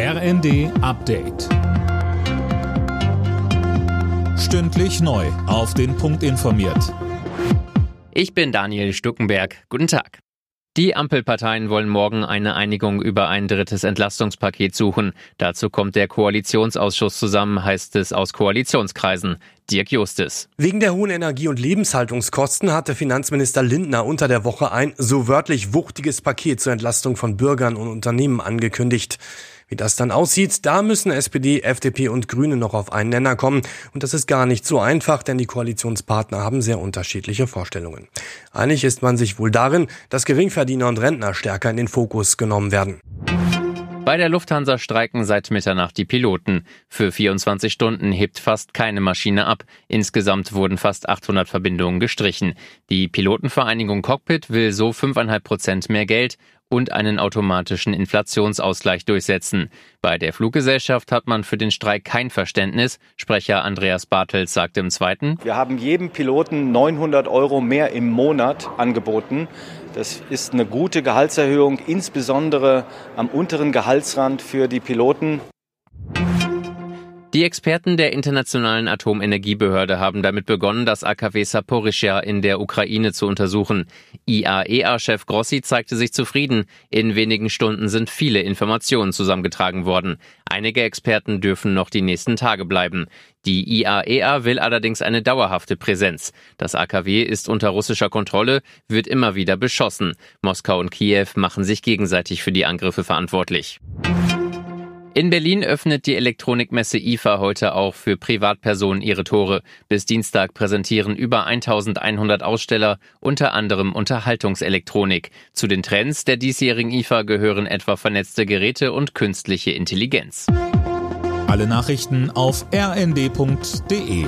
RND Update. Stündlich neu. Auf den Punkt informiert. Ich bin Daniel Stuckenberg. Guten Tag. Die Ampelparteien wollen morgen eine Einigung über ein drittes Entlastungspaket suchen. Dazu kommt der Koalitionsausschuss zusammen, heißt es aus Koalitionskreisen. Dirk Justis. Wegen der hohen Energie- und Lebenshaltungskosten hatte Finanzminister Lindner unter der Woche ein so wörtlich wuchtiges Paket zur Entlastung von Bürgern und Unternehmen angekündigt. Wie das dann aussieht, da müssen SPD, FDP und Grüne noch auf einen Nenner kommen. Und das ist gar nicht so einfach, denn die Koalitionspartner haben sehr unterschiedliche Vorstellungen. Einig ist man sich wohl darin, dass Geringverdiener und Rentner stärker in den Fokus genommen werden. Bei der Lufthansa streiken seit Mitternacht die Piloten. Für 24 Stunden hebt fast keine Maschine ab. Insgesamt wurden fast 800 Verbindungen gestrichen. Die Pilotenvereinigung Cockpit will so 5,5 Prozent mehr Geld und einen automatischen Inflationsausgleich durchsetzen. Bei der Fluggesellschaft hat man für den Streik kein Verständnis. Sprecher Andreas Bartels sagte im zweiten. Wir haben jedem Piloten 900 Euro mehr im Monat angeboten. Das ist eine gute Gehaltserhöhung, insbesondere am unteren Gehaltsrand für die Piloten. Die Experten der Internationalen Atomenergiebehörde haben damit begonnen, das AKW Saporischja in der Ukraine zu untersuchen. IAEA-Chef Grossi zeigte sich zufrieden. In wenigen Stunden sind viele Informationen zusammengetragen worden. Einige Experten dürfen noch die nächsten Tage bleiben. Die IAEA will allerdings eine dauerhafte Präsenz. Das AKW ist unter russischer Kontrolle, wird immer wieder beschossen. Moskau und Kiew machen sich gegenseitig für die Angriffe verantwortlich. In Berlin öffnet die Elektronikmesse IFA heute auch für Privatpersonen ihre Tore. Bis Dienstag präsentieren über 1100 Aussteller unter anderem Unterhaltungselektronik. Zu den Trends der diesjährigen IFA gehören etwa vernetzte Geräte und künstliche Intelligenz. Alle Nachrichten auf rnd.de